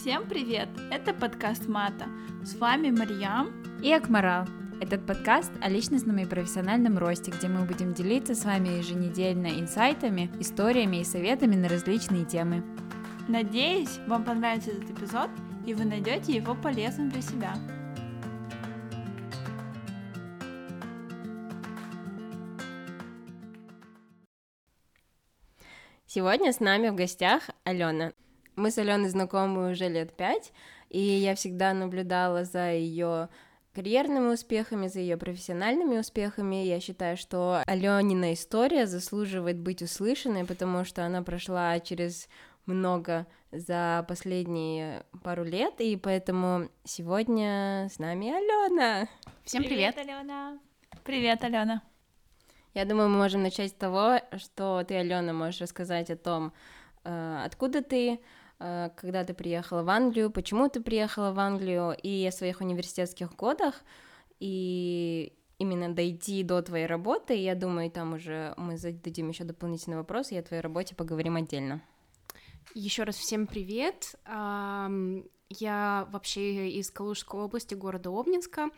Всем привет! Это подкаст Мата. С вами Марьям и Акмарал. Этот подкаст о личностном и профессиональном росте, где мы будем делиться с вами еженедельно инсайтами, историями и советами на различные темы. Надеюсь, вам понравится этот эпизод, и вы найдете его полезным для себя. Сегодня с нами в гостях Алена. Мы с Аленой знакомы уже лет пять, и я всегда наблюдала за ее карьерными успехами, за ее профессиональными успехами. Я считаю, что Аленина история заслуживает быть услышанной, потому что она прошла через много за последние пару лет, и поэтому сегодня с нами Алена. Всем привет! Привет, Алена! Привет, Алена! Я думаю, мы можем начать с того, что ты, Алена, можешь рассказать о том, э, откуда ты, когда ты приехала в Англию, почему ты приехала в Англию, и о своих университетских годах, и именно дойти до твоей работы. Я думаю, там уже мы зададим еще дополнительный вопрос, и о твоей работе поговорим отдельно. Еще раз всем привет. Я вообще из Калужской области, города Обнинска.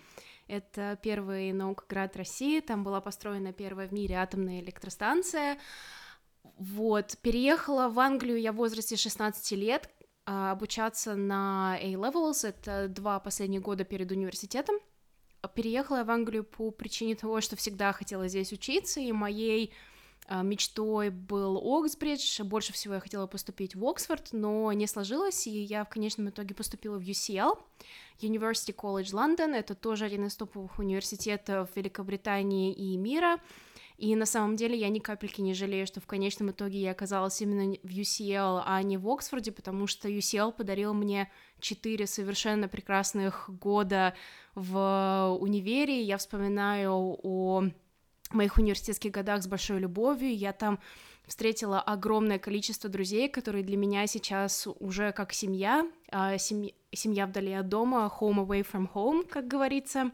Это первый наукоград России, там была построена первая в мире атомная электростанция. Вот, переехала в Англию я в возрасте 16 лет, а, обучаться на A-Levels, это два последних года перед университетом. Переехала я в Англию по причине того, что всегда хотела здесь учиться, и моей а, мечтой был Оксбридж, больше всего я хотела поступить в Оксфорд, но не сложилось, и я в конечном итоге поступила в UCL, University College London, это тоже один из топовых университетов Великобритании и мира, и на самом деле я ни капельки не жалею, что в конечном итоге я оказалась именно в UCL, а не в Оксфорде, потому что UCL подарил мне четыре совершенно прекрасных года в универе. Я вспоминаю о моих университетских годах с большой любовью. Я там встретила огромное количество друзей, которые для меня сейчас уже как семья, а, семья, семья вдали от дома, home away from home, как говорится.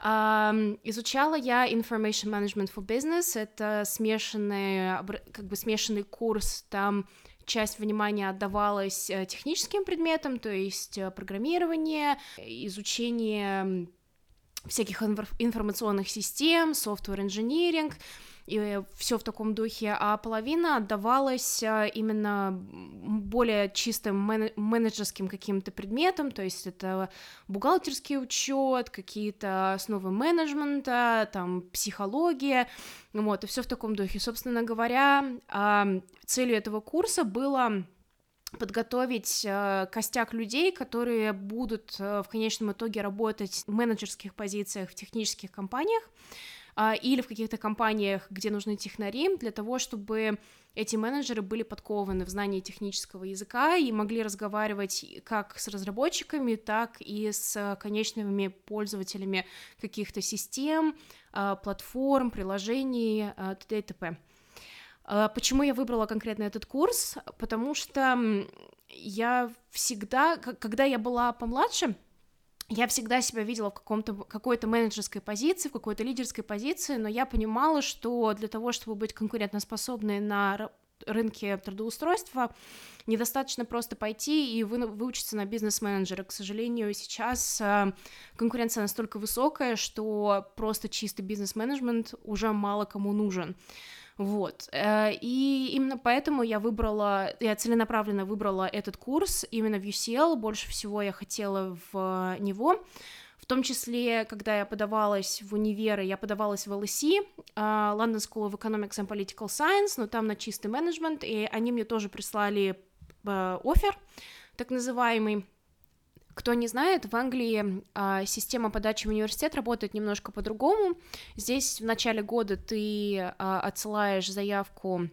Изучала я Information Management for Business, это смешанный, как бы смешанный курс, там часть внимания отдавалась э, техническим предметам, то есть э, программирование, изучение всяких информационных систем, software engineering, и все в таком духе, а половина отдавалась а, именно более чистым менеджерским каким-то предметам, то есть это бухгалтерский учет, какие-то основы менеджмента, там психология, вот, и все в таком духе. Собственно говоря, а, целью этого курса было подготовить э, костяк людей, которые будут э, в конечном итоге работать в менеджерских позициях в технических компаниях э, или в каких-то компаниях, где нужны технари, для того, чтобы эти менеджеры были подкованы в знании технического языка и могли разговаривать как с разработчиками, так и с конечными пользователями каких-то систем, э, платформ, приложений, э, т.д. и т.п. А, почему я выбрала конкретно этот курс? Потому что я всегда, когда я была помладше, я всегда себя видела в каком-то, какой-то менеджерской позиции, в какой-то лидерской позиции, но я понимала, что для того, чтобы быть конкурентоспособной на рынке трудоустройства, недостаточно просто пойти и вы, выучиться на бизнес-менеджера. К сожалению, сейчас а, конкуренция настолько высокая, что просто чистый бизнес-менеджмент уже мало кому нужен. Вот. Э, и именно поэтому я выбрала, я целенаправленно выбрала этот курс именно в UCL, больше всего я хотела в него, в том числе, когда я подавалась в универы, я подавалась в LSE, э, London School of Economics and Political Science, но там на чистый менеджмент, и они мне тоже прислали э, офер, так называемый, кто не знает, в Англии а, система подачи в университет работает немножко по-другому. Здесь в начале года ты а, отсылаешь заявку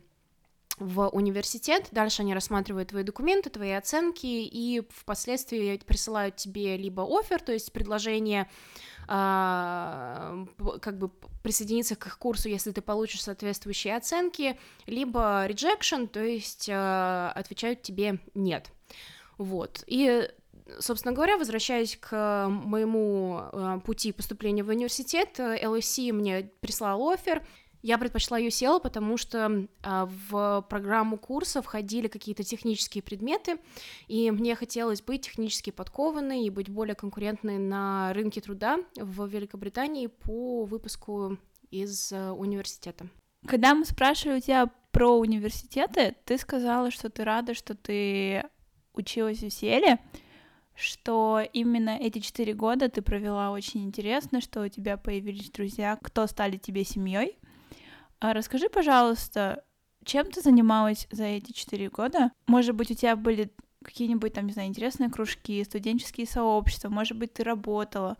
в университет, дальше они рассматривают твои документы, твои оценки, и впоследствии присылают тебе либо офер, то есть предложение а, как бы присоединиться к их курсу, если ты получишь соответствующие оценки, либо rejection, то есть а, отвечают тебе нет. Вот. И собственно говоря, возвращаясь к моему э, пути поступления в университет, LSE мне прислал офер, Я предпочла UCL, потому что в программу курса входили какие-то технические предметы, и мне хотелось быть технически подкованной и быть более конкурентной на рынке труда в Великобритании по выпуску из университета. Когда мы спрашивали у тебя про университеты, ты сказала, что ты рада, что ты училась в UCL, что именно эти четыре года ты провела очень интересно, что у тебя появились друзья, кто стали тебе семьей. А расскажи, пожалуйста, чем ты занималась за эти четыре года? Может быть, у тебя были какие-нибудь там, не знаю, интересные кружки, студенческие сообщества, может быть, ты работала.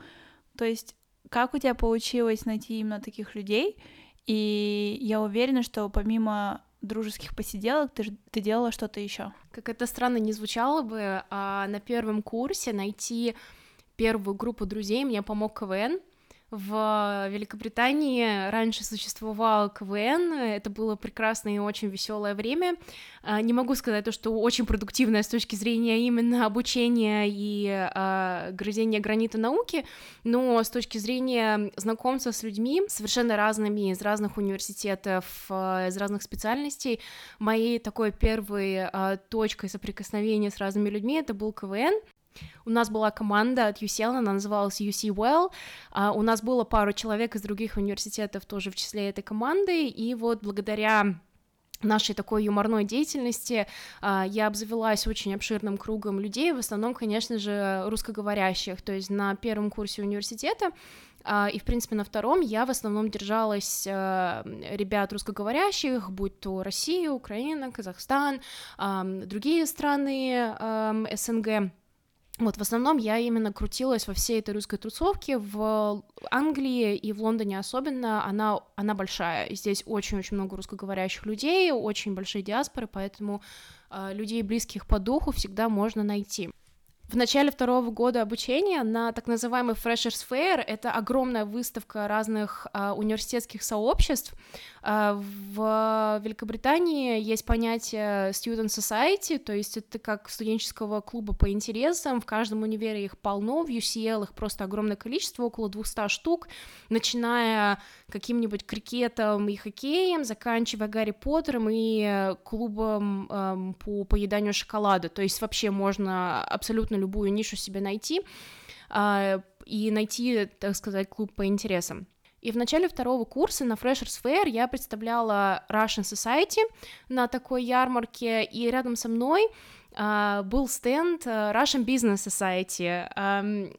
То есть, как у тебя получилось найти именно таких людей? И я уверена, что помимо дружеских посиделок ты, ты делала что-то еще. Как это странно не звучало бы, а на первом курсе найти первую группу друзей мне помог КВН, в Великобритании раньше существовал КВН, это было прекрасное и очень веселое время. А, не могу сказать то, что очень продуктивное с точки зрения именно обучения и э, грызения гранита науки, но с точки зрения знакомства с людьми совершенно разными из разных университетов, э, из разных специальностей, моей такой первой э, точкой соприкосновения с разными людьми это был КВН. У нас была команда от UCL, она называлась UC Well. Uh, у нас было пару человек из других университетов тоже в числе этой команды, и вот благодаря нашей такой юморной деятельности uh, я обзавелась очень обширным кругом людей, в основном, конечно же, русскоговорящих, то есть на первом курсе университета Uh, и, в принципе, на втором я в основном держалась uh, ребят русскоговорящих, будь то Россия, Украина, Казахстан, другие страны СНГ. Вот, в основном я именно крутилась во всей этой русской тусовке, в Англии и в Лондоне особенно, она, она большая, здесь очень-очень много русскоговорящих людей, очень большие диаспоры, поэтому э, людей, близких по духу, всегда можно найти. В начале второго года обучения на так называемый Freshers Fair, это огромная выставка разных а, университетских сообществ. А, в Великобритании есть понятие Student Society, то есть это как студенческого клуба по интересам, в каждом универе их полно, в UCL их просто огромное количество, около 200 штук, начиная каким-нибудь крикетом и хоккеем, заканчивая Гарри Поттером и клубом э, по поеданию шоколада, то есть вообще можно абсолютно любую нишу себе найти э, и найти, так сказать, клуб по интересам. И в начале второго курса на Freshers Fair я представляла Russian Society на такой ярмарке, и рядом со мной был стенд uh, Russian Business Society.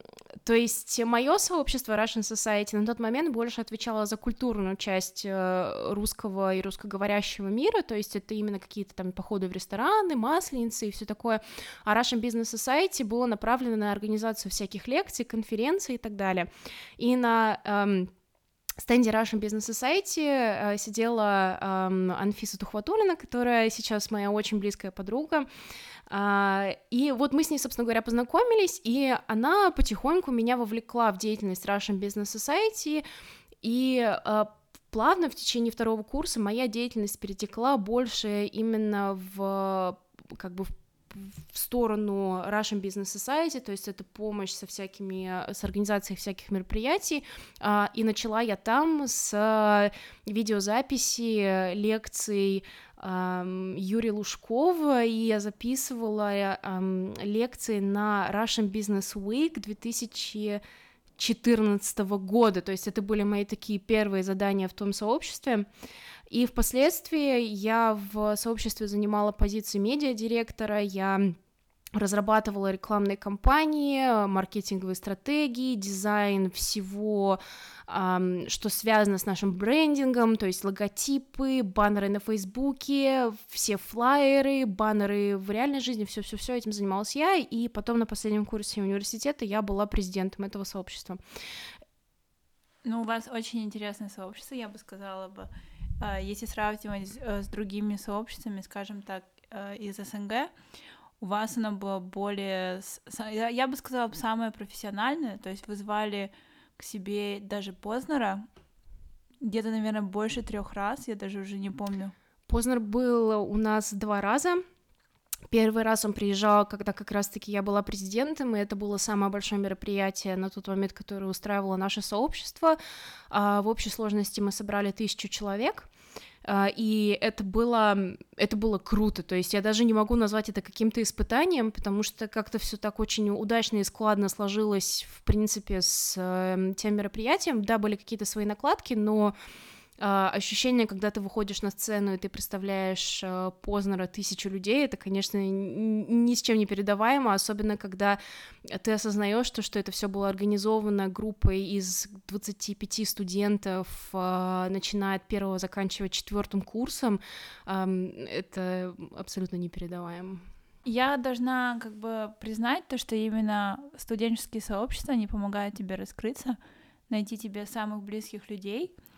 То есть мое сообщество Russian Society на тот момент больше отвечало за культурную часть uh, русского и русскоговорящего мира, то есть это именно какие-то там походы в рестораны, масленицы и все такое. А Russian Business Society было направлено на организацию всяких лекций, конференций и так далее. И на стенде Russian Business Society э, сидела э, Анфиса Тухватулина, которая сейчас моя очень близкая подруга, э, и вот мы с ней, собственно говоря, познакомились, и она потихоньку меня вовлекла в деятельность Russian Business Society, и э, плавно в течение второго курса моя деятельность перетекла больше именно в как бы в в сторону Russian Business Society, то есть это помощь со всякими, с организацией всяких мероприятий, а, и начала я там с видеозаписи лекций Юрия Лужкова, и я записывала лекции на Russian Business Week 2014 года, то есть это были мои такие первые задания в том сообществе, и впоследствии я в сообществе занимала позицию медиадиректора, я разрабатывала рекламные кампании, маркетинговые стратегии, дизайн всего, что связано с нашим брендингом, то есть логотипы, баннеры на Фейсбуке, все флайеры, баннеры в реальной жизни, все-все-все этим занималась я, и потом на последнем курсе университета я была президентом этого сообщества. Ну, у вас очень интересное сообщество, я бы сказала бы. А, если сравнивать с другими сообществами, скажем так, э, из СНГ, у вас оно было более, я бы сказала, самое профессиональное, то есть вы звали к себе даже Познера, где-то, наверное, больше трех раз, я даже уже не помню. Познер был у нас два раза, Первый раз он приезжал, когда как раз-таки я была президентом, и это было самое большое мероприятие на тот момент, которое устраивало наше сообщество. А, в общей сложности мы собрали тысячу человек, и это было, это было круто, то есть я даже не могу назвать это каким-то испытанием, потому что как-то все так очень удачно и складно сложилось, в принципе, с э, тем мероприятием, да, были какие-то свои накладки, но а, ощущение, когда ты выходишь на сцену и ты представляешь а, Познера тысячу людей, это, конечно, ни с чем не передаваемо, особенно когда ты осознаешь, что, что это все было организовано группой из 25 студентов, а, начиная от первого, заканчивая четвертым курсом, это абсолютно непередаваемо. Я должна как бы признать то, что именно студенческие сообщества, они помогают тебе раскрыться, найти тебе самых близких людей — а,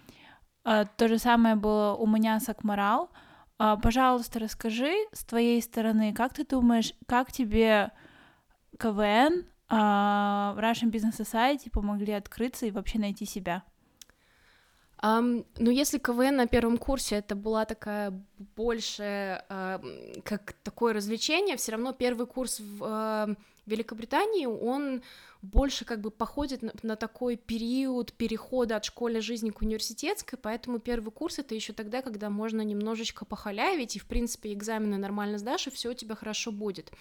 то же самое было у меня с Акмарал. А, пожалуйста, расскажи с твоей стороны, как ты думаешь, как тебе КВН, а, Russian Business Society помогли открыться и вообще найти себя? Um, ну, если КВН на первом курсе это была такая больше uh, как такое развлечение, все равно первый курс в uh, Великобритании, он больше как бы походит на, на такой период перехода от школьной жизни к университетской, поэтому первый курс это еще тогда, когда можно немножечко похалявить, и, в принципе, экзамены нормально сдашь, и все у тебя хорошо будет.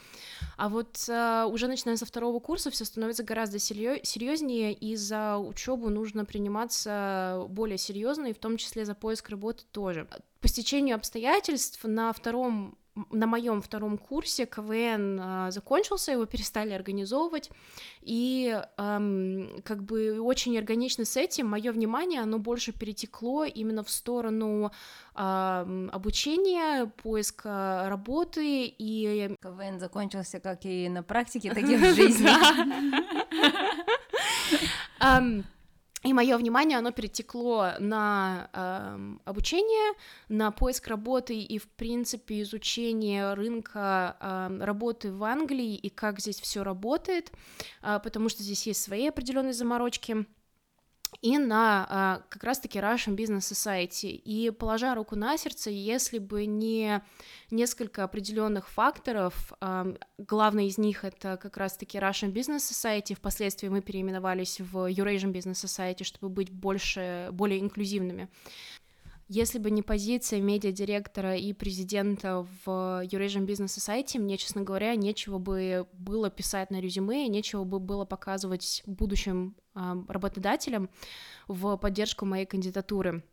А вот а, уже начиная со второго курса все становится гораздо серьезнее, и за учебу нужно приниматься более серьезно, и в том числе за поиск работы тоже. По стечению обстоятельств на втором на моем втором курсе КВН э, закончился, его перестали организовывать, и эм, как бы очень органично с этим мое внимание, оно больше перетекло именно в сторону э, обучения, поиска работы, и... КВН закончился как и на практике, так и в жизни. И мое внимание, оно перетекло на э, обучение, на поиск работы и, в принципе, изучение рынка э, работы в Англии и как здесь все работает, э, потому что здесь есть свои определенные заморочки и на а, как раз-таки Russian Business Society. И положа руку на сердце, если бы не несколько определенных факторов, а, главный из них это как раз-таки Russian Business Society, впоследствии мы переименовались в Eurasian Business Society, чтобы быть больше, более инклюзивными. Если бы не позиция медиадиректора и президента в Eurasian Business Society, мне, честно говоря, нечего бы было писать на резюме, нечего бы было показывать будущим э, работодателям в поддержку моей кандидатуры,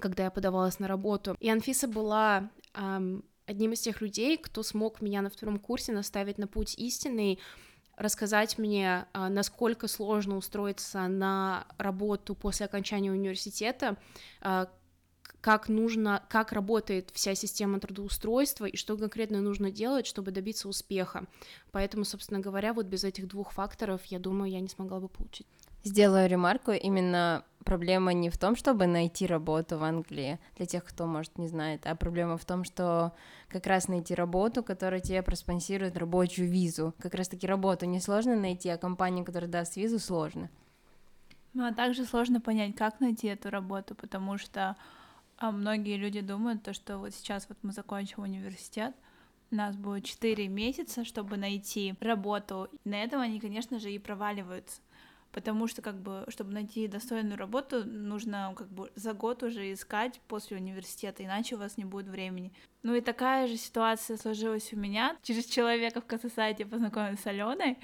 когда я подавалась на работу. И Анфиса была одним из тех людей, кто смог меня на втором курсе наставить на путь истинный, рассказать мне, насколько сложно устроиться на работу после окончания университета, как нужно, как работает вся система трудоустройства и что конкретно нужно делать, чтобы добиться успеха. Поэтому, собственно говоря, вот без этих двух факторов, я думаю, я не смогла бы получить. Сделаю ремарку, именно проблема не в том, чтобы найти работу в Англии, для тех, кто, может, не знает, а проблема в том, что как раз найти работу, которая тебе проспонсирует рабочую визу. Как раз-таки работу несложно найти, а компанию, которая даст визу, сложно. Ну, а также сложно понять, как найти эту работу, потому что а многие люди думают, то, что вот сейчас вот мы закончим университет, у нас будет 4 месяца, чтобы найти работу. На этом они, конечно же, и проваливаются. Потому что, как бы, чтобы найти достойную работу, нужно как бы за год уже искать после университета, иначе у вас не будет времени. Ну и такая же ситуация сложилась у меня. Через человека в Кассасайте познакомилась с Аленой,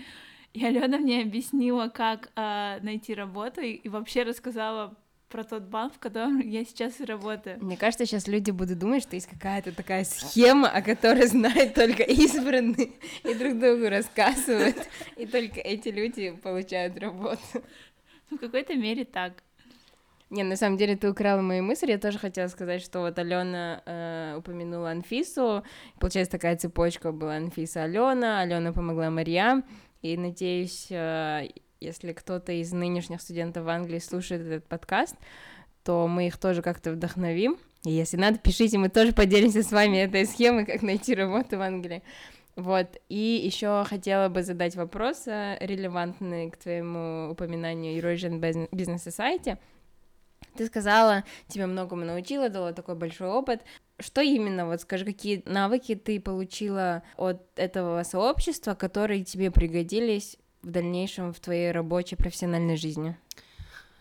и Алена мне объяснила, как э, найти работу, и, и вообще рассказала про тот банк, в котором я сейчас и работаю. Мне кажется, сейчас люди будут думать, что есть какая-то такая схема, о которой знают только избранные, и друг другу рассказывают, и только эти люди получают работу. В какой-то мере так. Не, на самом деле ты украла мои мысли. Я тоже хотела сказать, что вот Алена э, упомянула Анфису. Получается, такая цепочка была Анфиса Алена, Алена помогла Марьям. И надеюсь, э, если кто-то из нынешних студентов в Англии слушает этот подкаст, то мы их тоже как-то вдохновим. И если надо, пишите, мы тоже поделимся с вами этой схемой, как найти работу в Англии. Вот, и еще хотела бы задать вопрос, э, релевантный к твоему упоминанию Eurasian Business Society. Ты сказала, тебе многому научила, дала такой большой опыт. что именно, вот скажи, какие навыки ты получила от этого сообщества, которые тебе пригодились в дальнейшем в твоей рабочей профессиональной жизни?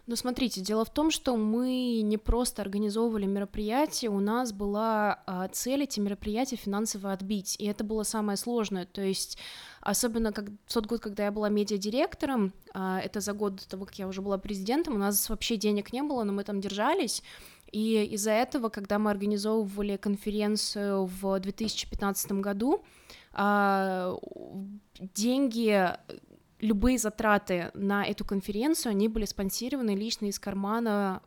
Ну, смотрите, дело в том, что мы не просто организовывали мероприятия, у нас была а, цель эти мероприятия финансово отбить, и это было самое сложное, то есть особенно как, в тот год, когда я была медиадиректором, а, это за год до того, как я уже была президентом, у нас вообще денег не было, но мы там держались, и из-за этого, когда мы организовывали конференцию в 2015 году, а, деньги любые затраты на эту конференцию, они были спонсированы лично из кармана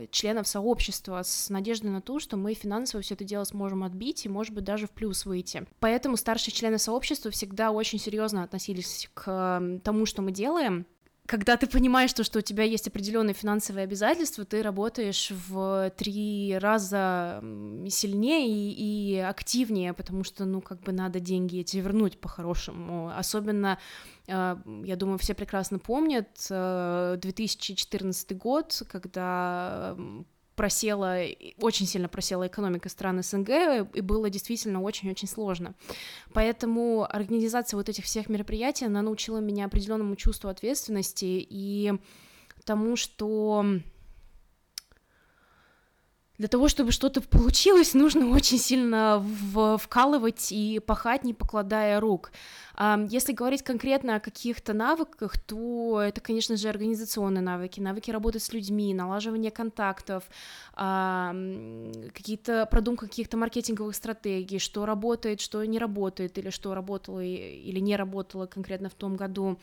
э, членов сообщества с надеждой на то, что мы финансово все это дело сможем отбить и, может быть, даже в плюс выйти. Поэтому старшие члены сообщества всегда очень серьезно относились к тому, что мы делаем, когда ты понимаешь, что, что у тебя есть определенные финансовые обязательства, ты работаешь в три раза сильнее и, и активнее, потому что, ну, как бы надо деньги эти вернуть по-хорошему. Особенно, э, я думаю, все прекрасно помнят 2014 э, год, когда просела, очень сильно просела экономика стран СНГ, и было действительно очень-очень сложно. Поэтому организация вот этих всех мероприятий, она научила меня определенному чувству ответственности и тому, что для того, чтобы что-то получилось, нужно очень сильно вкалывать и пахать, не покладая рук. Если говорить конкретно о каких-то навыках, то это, конечно же, организационные навыки, навыки работы с людьми, налаживание контактов, какие-то продумка каких-то маркетинговых стратегий, что работает, что не работает, или что работало или не работало конкретно в том году.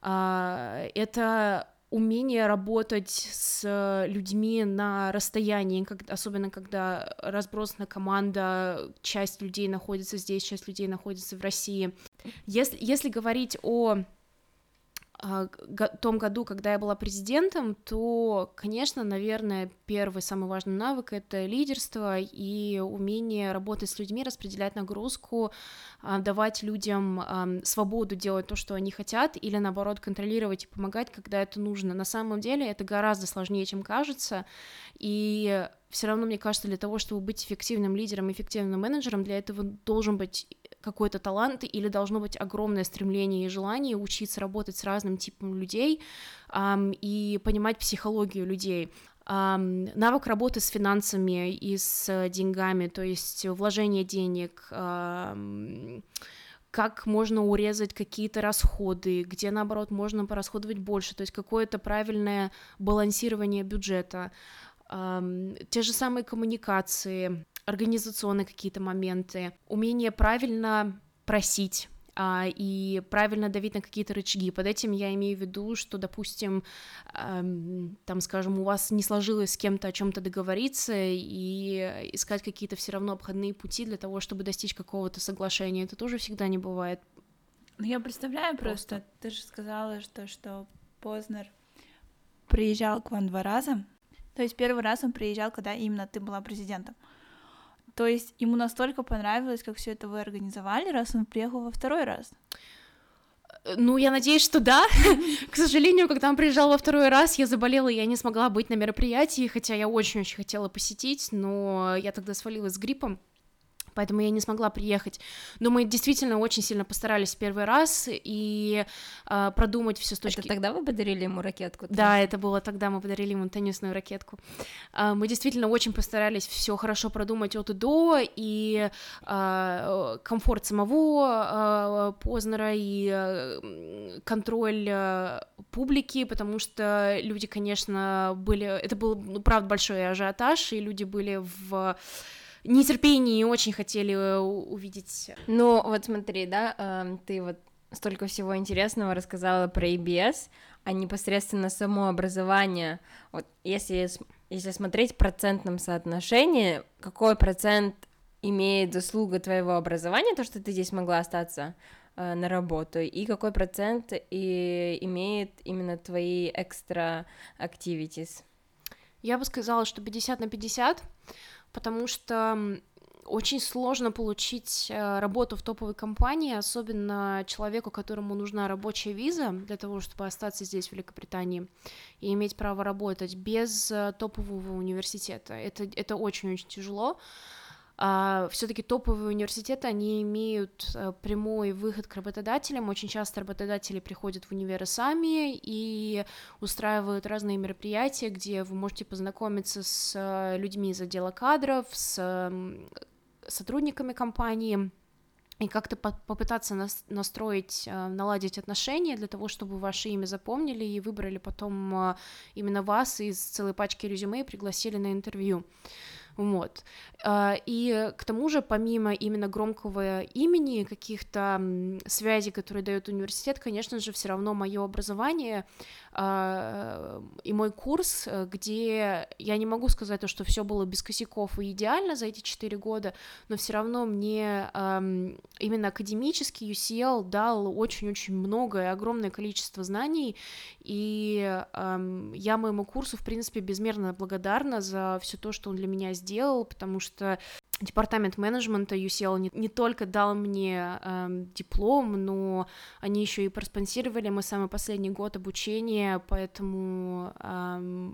А, это умение работать с людьми на расстоянии, особенно когда разбросана команда, часть людей находится здесь, часть людей находится в России. Если, если говорить о том году, когда я была президентом, то, конечно, наверное, первый самый важный навык — это лидерство и умение работать с людьми, распределять нагрузку, а, давать людям свободу делать то, что они хотят, или, наоборот, контролировать и помогать, когда это нужно. На самом деле это гораздо сложнее, чем кажется, и все равно, мне кажется, для того, чтобы быть эффективным лидером, эффективным менеджером, для этого должен быть какой-то талант или должно быть огромное стремление и желание учиться работать с разным типом людей эм, и понимать психологию людей. Um, навык работы с финансами и с деньгами, то есть вложение денег, um, как можно урезать какие-то расходы, где, наоборот, можно порасходовать больше, то есть какое-то правильное балансирование бюджета, те же самые коммуникации, организационные какие-то моменты, умение правильно просить а, и правильно давить на какие-то рычаги. Под этим я имею в виду, что, допустим, эм, там, скажем, у вас не сложилось с кем-то о чем-то договориться и искать какие-то все равно обходные пути для того, чтобы достичь какого-то соглашения. Это тоже всегда не бывает. Ну, я представляю просто, просто. ты же сказала, что, что Познер приезжал к вам два раза. То есть первый раз он приезжал, когда именно ты была президентом. То есть ему настолько понравилось, как все это вы организовали, раз он приехал во второй раз. Ну, я надеюсь, что да. К сожалению, когда он приезжал во второй раз, я заболела, и я не смогла быть на мероприятии, хотя я очень-очень хотела посетить, но я тогда свалилась с гриппом поэтому я не смогла приехать. Но мы действительно очень сильно постарались в первый раз и э, продумать все с точки... Это тогда вы подарили ему ракетку? Да, это было тогда, мы подарили ему теннисную ракетку. Э, мы действительно очень постарались все хорошо продумать от и до, и э, комфорт самого э, Познера, и э, контроль э, публики, потому что люди, конечно, были... Это был, ну, правда, большой ажиотаж, и люди были в нетерпении очень хотели э, увидеть. Ну, вот смотри, да, э, ты вот столько всего интересного рассказала про EBS, а непосредственно само образование, вот если, если смотреть в процентном соотношении, какой процент имеет заслуга твоего образования, то, что ты здесь могла остаться э, на работу, и какой процент и имеет именно твои экстра activities? Я бы сказала, что 50 на 50, потому что очень сложно получить э, работу в топовой компании, особенно человеку, которому нужна рабочая виза для того, чтобы остаться здесь, в Великобритании, и иметь право работать без э, топового университета. Это, это очень-очень тяжело. А, все-таки топовые университеты, они имеют а, прямой выход к работодателям. Очень часто работодатели приходят в универы сами и устраивают разные мероприятия, где вы можете познакомиться с а, людьми из отдела кадров, с сотрудниками компании, и как-то попытаться настроить, наладить отношения для того, чтобы ваше имя запомнили и выбрали потом именно вас из целой пачки резюме и пригласили на интервью. Вот. А, и к тому же, помимо именно громкого имени, каких-то связей, которые дает университет, конечно же, все равно мое образование и мой курс, где я не могу сказать то, что все было без косяков и идеально за эти четыре года, но все равно мне именно академический UCL дал очень-очень многое, огромное количество знаний, и я моему курсу, в принципе, безмерно благодарна за все то, что он для меня сделал, потому что департамент менеджмента UCL не, не только дал мне э, диплом, но они еще и проспонсировали мой самый последний год обучения, поэтому э,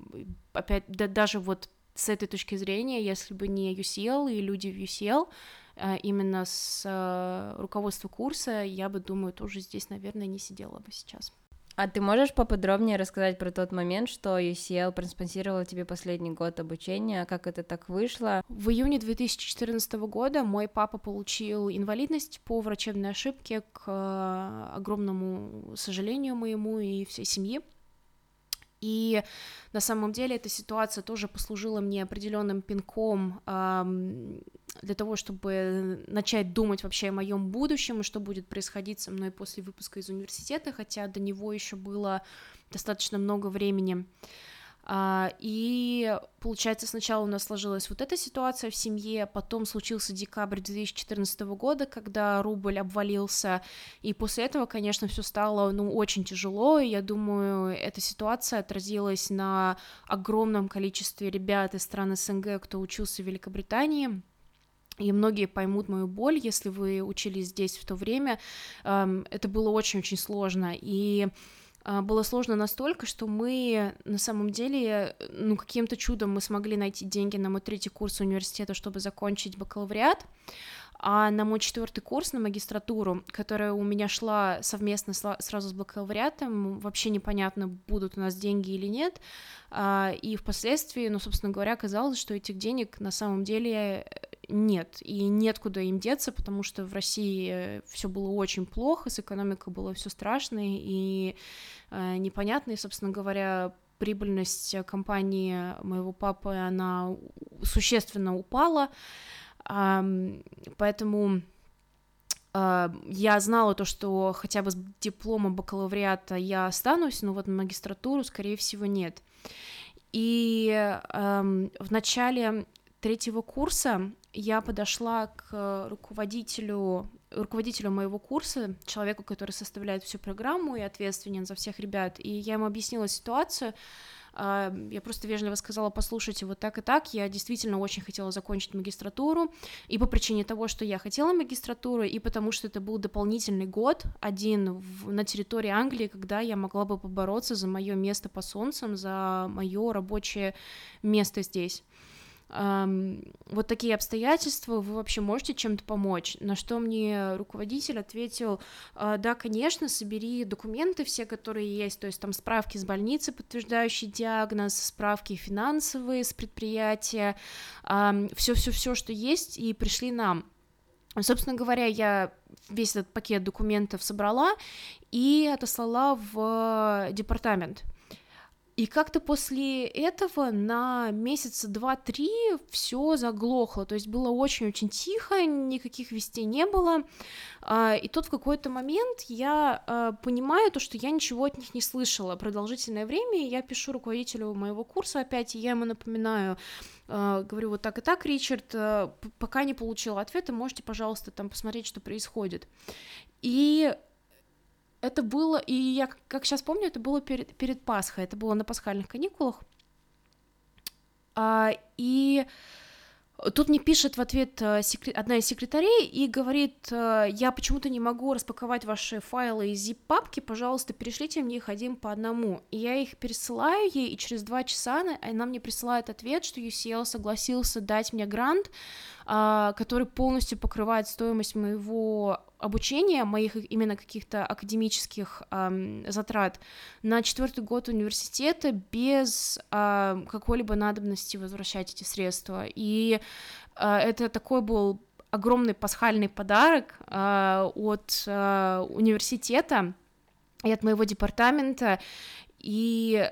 опять да, даже вот с этой точки зрения, если бы не UCL и люди в UCL, э, именно с э, руководства курса, я бы, думаю, тоже здесь, наверное, не сидела бы сейчас. А ты можешь поподробнее рассказать про тот момент, что UCL проспонсировала тебе последний год обучения, как это так вышло? В июне 2014 года мой папа получил инвалидность по врачебной ошибке к э, огромному сожалению моему и всей семьи. И на самом деле эта ситуация тоже послужила мне определенным пинком для того, чтобы начать думать вообще о моем будущем и что будет происходить со мной после выпуска из университета, хотя до него еще было достаточно много времени. А, и получается, сначала у нас сложилась вот эта ситуация в семье, потом случился декабрь 2014 года, когда рубль обвалился, и после этого, конечно, все стало, ну, очень тяжело, и я думаю, эта ситуация отразилась на огромном количестве ребят из стран СНГ, кто учился в Великобритании, и многие поймут мою боль, если вы учились здесь в то время, это было очень-очень сложно, и а, было сложно настолько, что мы на самом деле, ну, каким-то чудом мы смогли найти деньги на мой третий курс университета, чтобы закончить бакалавриат, а на мой четвертый курс, на магистратуру, которая у меня шла совместно сразу с бакалавриатом, вообще непонятно, будут у нас деньги или нет, а, и впоследствии, ну, собственно говоря, оказалось, что этих денег на самом деле нет, и нет куда им деться, потому что в России все было очень плохо, с экономикой было все страшно и э, непонятно, и, собственно говоря, прибыльность компании моего папы, она существенно упала, э, поэтому я знала то, что хотя бы с дипломом бакалавриата я останусь, но вот магистратуру, скорее всего, нет. И э, в начале третьего курса я подошла к руководителю, руководителю моего курса, человеку, который составляет всю программу и ответственен за всех ребят, и я ему объяснила ситуацию, а, я просто вежливо сказала, послушайте, вот так и так, я действительно очень хотела закончить магистратуру, и по причине того, что я хотела магистратуру, и потому что это был дополнительный год, один в, на территории Англии, когда я могла бы побороться за мое место по солнцам, за мое рабочее место здесь вот такие обстоятельства, вы вообще можете чем-то помочь? На что мне руководитель ответил, «А, да, конечно, собери документы все, которые есть, то есть там справки с больницы, подтверждающие диагноз, справки финансовые с предприятия, все-все-все, что есть, и пришли нам. Собственно говоря, я весь этот пакет документов собрала и отослала в департамент. И как-то после этого на месяца два-три все заглохло, то есть было очень-очень тихо, никаких вестей не было. А, и тут в какой-то момент я а, понимаю то, что я ничего от них не слышала продолжительное время, и я пишу руководителю моего курса опять, и я ему напоминаю, а, говорю вот так и так, Ричард, пока не получила ответа, можете, пожалуйста, там посмотреть, что происходит. И это было, и я как сейчас помню, это было перед, перед Пасхой, это было на пасхальных каникулах. А, и Тут мне пишет в ответ э, секре... одна из секретарей и говорит, э, я почему-то не могу распаковать ваши файлы из zip-папки, пожалуйста, перешлите мне их один по одному. И я их пересылаю ей, и через два часа она мне присылает ответ, что UCL согласился дать мне грант, а, который полностью покрывает стоимость моего обучения, моих именно каких-то академических эм, затрат на четвертый год университета без э, какой-либо надобности возвращать эти средства. И э, это такой был огромный пасхальный подарок э, от э, университета и от моего департамента. И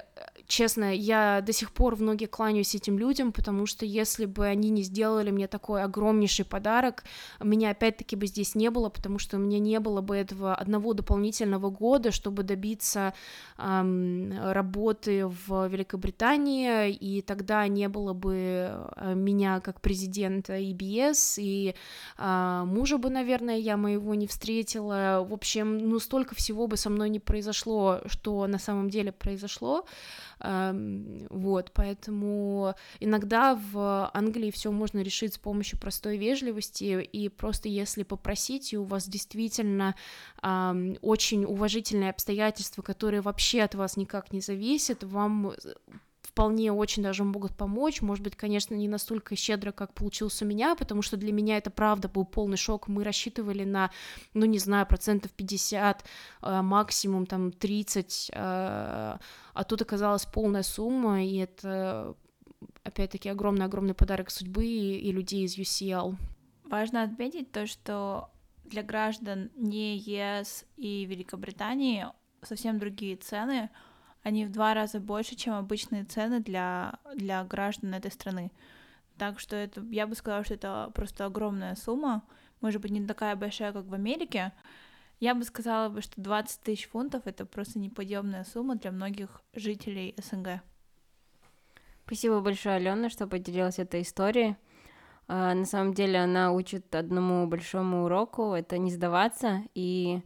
честно, я до сих пор в ноги кланяюсь этим людям, потому что если бы они не сделали мне такой огромнейший подарок, меня опять-таки бы здесь не было, потому что у меня не было бы этого одного дополнительного года, чтобы добиться эм, работы в Великобритании, и тогда не было бы э, меня как президента EBS, и э, мужа бы, наверное, я моего не встретила. В общем, ну столько всего бы со мной не произошло, что на самом деле произошло. Вот, поэтому иногда в Англии все можно решить с помощью простой вежливости, и просто если попросить, и у вас действительно очень уважительные обстоятельства, которые вообще от вас никак не зависят, вам вполне очень даже могут помочь. Может быть, конечно, не настолько щедро, как получился у меня, потому что для меня это правда был полный шок. Мы рассчитывали на, ну, не знаю, процентов 50, э, максимум там 30, э, а тут оказалась полная сумма, и это опять-таки огромный-огромный подарок судьбы и людей из UCL. Важно отметить то, что для граждан не ЕС и Великобритании совсем другие цены — они в два раза больше, чем обычные цены для, для граждан этой страны. Так что это, я бы сказала, что это просто огромная сумма, может быть, не такая большая, как в Америке. Я бы сказала, бы, что 20 тысяч фунтов — это просто неподъемная сумма для многих жителей СНГ. Спасибо большое, Алена, что поделилась этой историей. А, на самом деле она учит одному большому уроку — это не сдаваться, и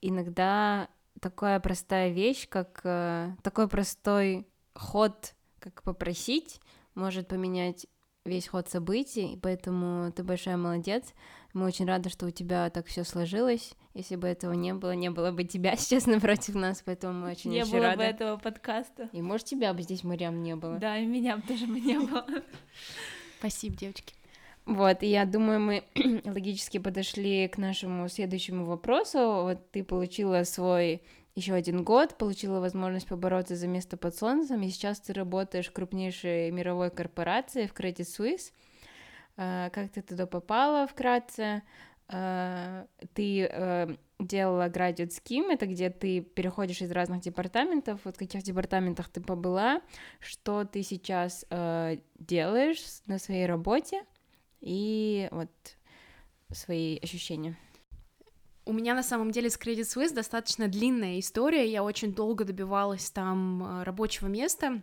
иногда такая простая вещь, как э, такой простой ход, как попросить, может поменять весь ход событий, и поэтому ты большая молодец. Мы очень рады, что у тебя так все сложилось. Если бы этого не было, не было бы тебя сейчас напротив нас, поэтому мы очень Не очень было рады. бы этого подкаста. И может тебя бы здесь Мариам не было. Да, и меня бы тоже бы не было. Спасибо, девочки. Вот, и я думаю, мы логически подошли к нашему следующему вопросу. Вот ты получила свой еще один год, получила возможность побороться за место под солнцем, и сейчас ты работаешь в крупнейшей мировой корпорации, в Credit Suisse. А, как ты туда попала вкратце? А, ты э, делала Graduate Scheme, это где ты переходишь из разных департаментов. Вот в каких департаментах ты побыла, что ты сейчас э, делаешь на своей работе и вот свои ощущения. У меня на самом деле с Credit Suisse достаточно длинная история. Я очень долго добивалась там э, рабочего места.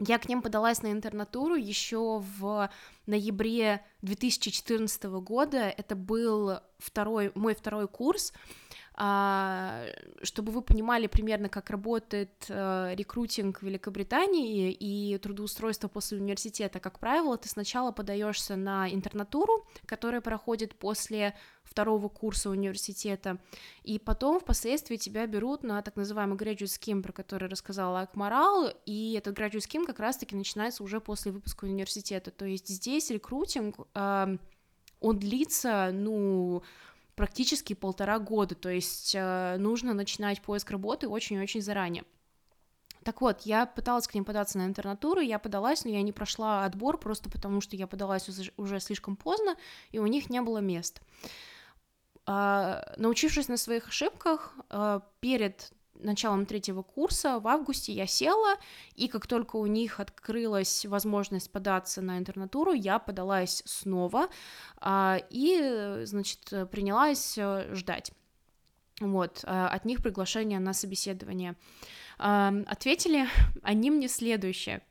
Я к ним подалась на интернатуру еще в ноябре 2014 года. Это был второй, мой второй курс. А, чтобы вы понимали примерно, как работает э, рекрутинг в Великобритании и трудоустройство после университета, как правило, ты сначала подаешься на интернатуру, которая проходит после второго курса университета, и потом впоследствии тебя берут на так называемый graduate scheme, про который рассказала Акмарал, и этот graduate scheme как раз-таки начинается уже после выпуска университета, то есть здесь рекрутинг, э, он длится, ну, практически полтора года, то есть э, нужно начинать поиск работы очень-очень заранее. Так вот, я пыталась к ним податься на интернатуру, я подалась, но я не прошла отбор просто потому, что я подалась уже слишком поздно, и у них не было мест. А, научившись на своих ошибках, а, перед началом третьего курса в августе я села, и как только у них открылась возможность податься на интернатуру, я подалась снова а, и, значит, принялась э, ждать. Вот, а, от них приглашение на собеседование. Ответили они мне следующее.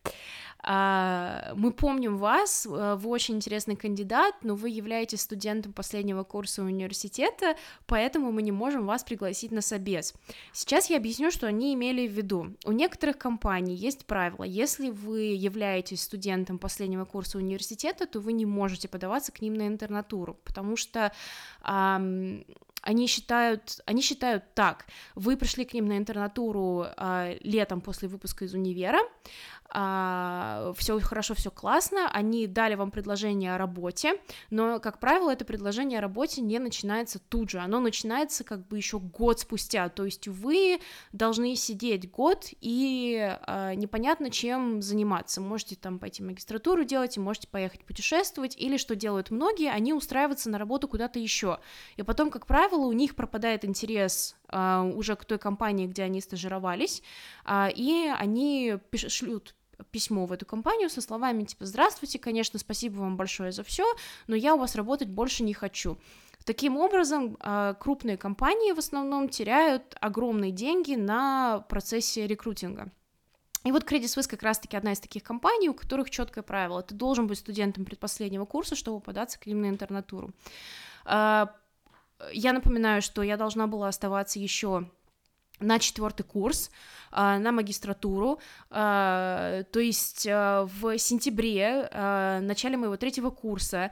А, мы помним вас, э, вы очень интересный кандидат, но вы являетесь студентом последнего курса университета, поэтому мы не можем вас пригласить на собес. Сейчас я объясню, что они имели в виду. У некоторых компаний есть правило, если вы являетесь студентом последнего курса университета, то вы не можете подаваться к ним на интернатуру, потому что они считают, они считают так, вы пришли к ним на интернатуру э, летом после выпуска из универа, а, все хорошо, все классно, они дали вам предложение о работе, но, как правило, это предложение о работе не начинается тут же, оно начинается как бы еще год спустя, то есть вы должны сидеть год и а, непонятно чем заниматься, можете там пойти магистратуру делать, можете поехать путешествовать, или что делают многие, они устраиваются на работу куда-то еще, и потом, как правило, у них пропадает интерес а, уже к той компании, где они стажировались, а, и они шлют письмо в эту компанию со словами типа «Здравствуйте, конечно, спасибо вам большое за все, но я у вас работать больше не хочу». Таким образом, а, крупные компании в основном теряют огромные деньги на процессе рекрутинга. И вот Credit Suisse как раз-таки одна из таких компаний, у которых четкое правило. Ты должен быть студентом предпоследнего курса, чтобы податься к ним на интернатуру. А, я напоминаю, что я должна была оставаться еще на четвертый курс, а, на магистратуру, а, то есть а, в сентябре, начале моего третьего курса,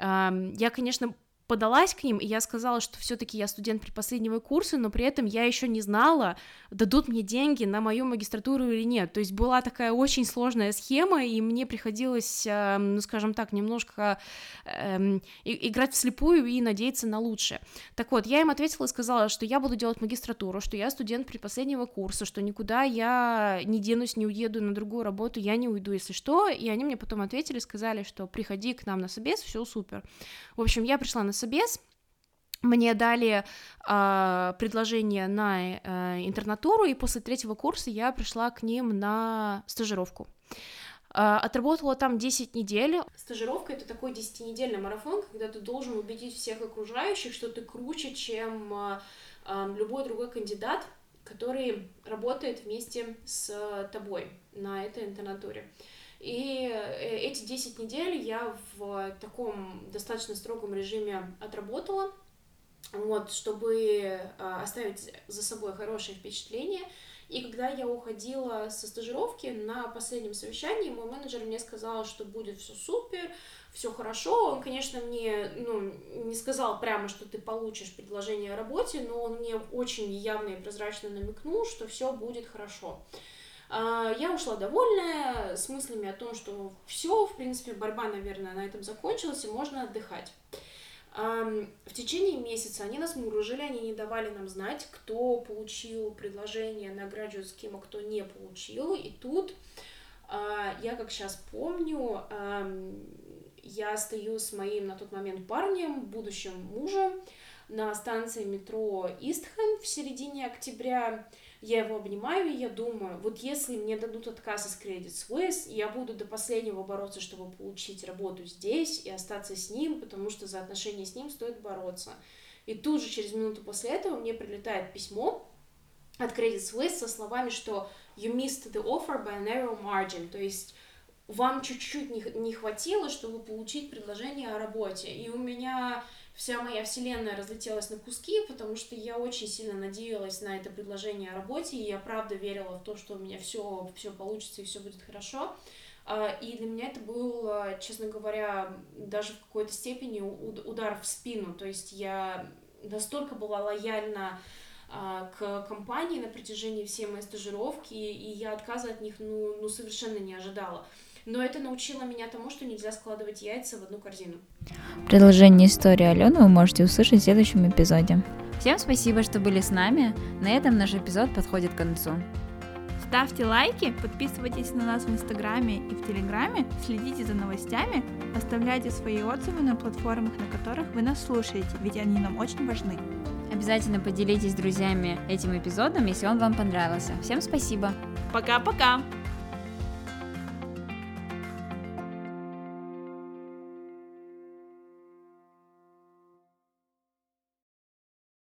я, конечно, подалась к ним, и я сказала, что все-таки я студент предпоследнего курса, но при этом я еще не знала, дадут мне деньги на мою магистратуру или нет. То есть была такая очень сложная схема, и мне приходилось, эм, ну, скажем так, немножко эм, играть вслепую и надеяться на лучшее. Так вот, я им ответила и сказала, что я буду делать магистратуру, что я студент предпоследнего курса, что никуда я не денусь, не уеду на другую работу, я не уйду, если что. И они мне потом ответили, сказали, что приходи к нам на собес, все супер. В общем, я пришла на собес, мне дали э, предложение на э, интернатуру, и после третьего курса я пришла к ним на стажировку. Э, отработала там 10 недель. Стажировка — это такой 10-недельный марафон, когда ты должен убедить всех окружающих, что ты круче, чем э, э, любой другой кандидат, который работает вместе с тобой на этой интернатуре. И э, эти 10 недель я в таком достаточно строгом режиме отработала, вот, чтобы а, оставить за собой хорошее впечатление. И когда я уходила со стажировки на последнем совещании, мой менеджер мне сказал, что будет все супер, все хорошо. Он, конечно, мне ну, не сказал прямо, что ты получишь предложение о работе, но он мне очень явно и прозрачно намекнул, что все будет хорошо. А, я ушла довольная, с мыслями о том, что все, в принципе, борьба, наверное, на этом закончилась, и можно отдыхать. В течение месяца они нас мурыжили, они не давали нам знать, кто получил предложение на graduate scheme, а кто не получил. И тут а, я, как сейчас помню, я стою с моим на тот момент парнем, будущим мужем, на станции метро Истхэм в середине октября. Я его обнимаю, и я думаю, вот если мне дадут отказ из Credit Suisse, я буду до последнего бороться, чтобы получить работу здесь и остаться с ним, потому что за отношения с ним стоит бороться. И тут же, через минуту после этого, мне прилетает письмо от Credit Suisse со словами, что you missed the offer by a narrow margin, то есть вам чуть-чуть не, не хватило, чтобы получить предложение о работе. И у меня вся моя вселенная разлетелась на куски, потому что я очень сильно надеялась на это предложение о работе, и я правда верила в то, что у меня все, все получится и все будет хорошо. А, и для меня это был, честно говоря, даже в какой-то степени удар в спину. То есть я настолько была лояльна а, к компании на протяжении всей моей стажировки, и я отказа от них ну, ну совершенно не ожидала но это научило меня тому, что нельзя складывать яйца в одну корзину. Продолжение истории Алены вы можете услышать в следующем эпизоде. Всем спасибо, что были с нами. На этом наш эпизод подходит к концу. Ставьте лайки, подписывайтесь на нас в Инстаграме и в Телеграме, следите за новостями, оставляйте свои отзывы на платформах, на которых вы нас слушаете, ведь они нам очень важны. Обязательно поделитесь с друзьями этим эпизодом, если он вам понравился. Всем спасибо. Пока-пока.